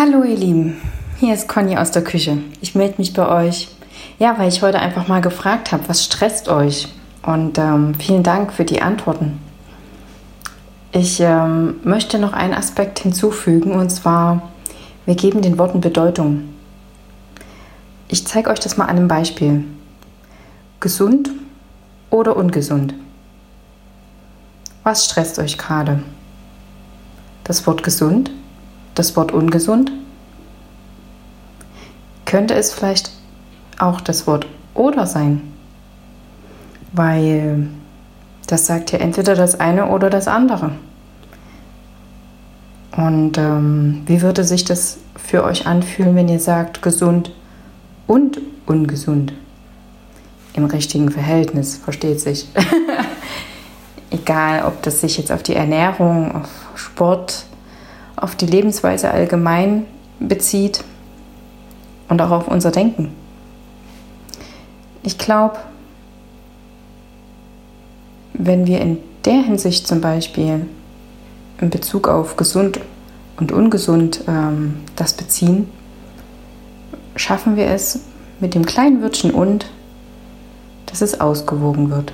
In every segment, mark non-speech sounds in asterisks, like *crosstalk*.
Hallo ihr Lieben, hier ist Conny aus der Küche. Ich melde mich bei euch, ja, weil ich heute einfach mal gefragt habe, was stresst euch? Und ähm, vielen Dank für die Antworten. Ich ähm, möchte noch einen Aspekt hinzufügen und zwar, wir geben den Worten Bedeutung. Ich zeige euch das mal an einem Beispiel. Gesund oder ungesund? Was stresst euch gerade? Das Wort gesund das Wort ungesund? Könnte es vielleicht auch das Wort oder sein? Weil das sagt ja entweder das eine oder das andere. Und ähm, wie würde sich das für euch anfühlen, wenn ihr sagt gesund und ungesund? Im richtigen Verhältnis, versteht sich. *laughs* Egal, ob das sich jetzt auf die Ernährung, auf Sport, auf die Lebensweise allgemein bezieht und auch auf unser Denken. Ich glaube, wenn wir in der Hinsicht zum Beispiel in Bezug auf gesund und ungesund ähm, das beziehen, schaffen wir es mit dem kleinen Wörtchen und, dass es ausgewogen wird.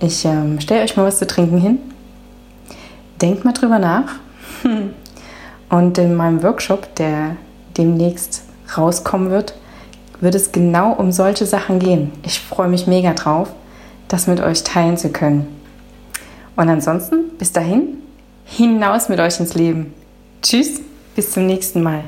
Ich ähm, stelle euch mal was zu trinken hin denkt mal drüber nach. *laughs* Und in meinem Workshop, der demnächst rauskommen wird, wird es genau um solche Sachen gehen. Ich freue mich mega drauf, das mit euch teilen zu können. Und ansonsten, bis dahin, hinaus mit euch ins Leben. Tschüss, bis zum nächsten Mal.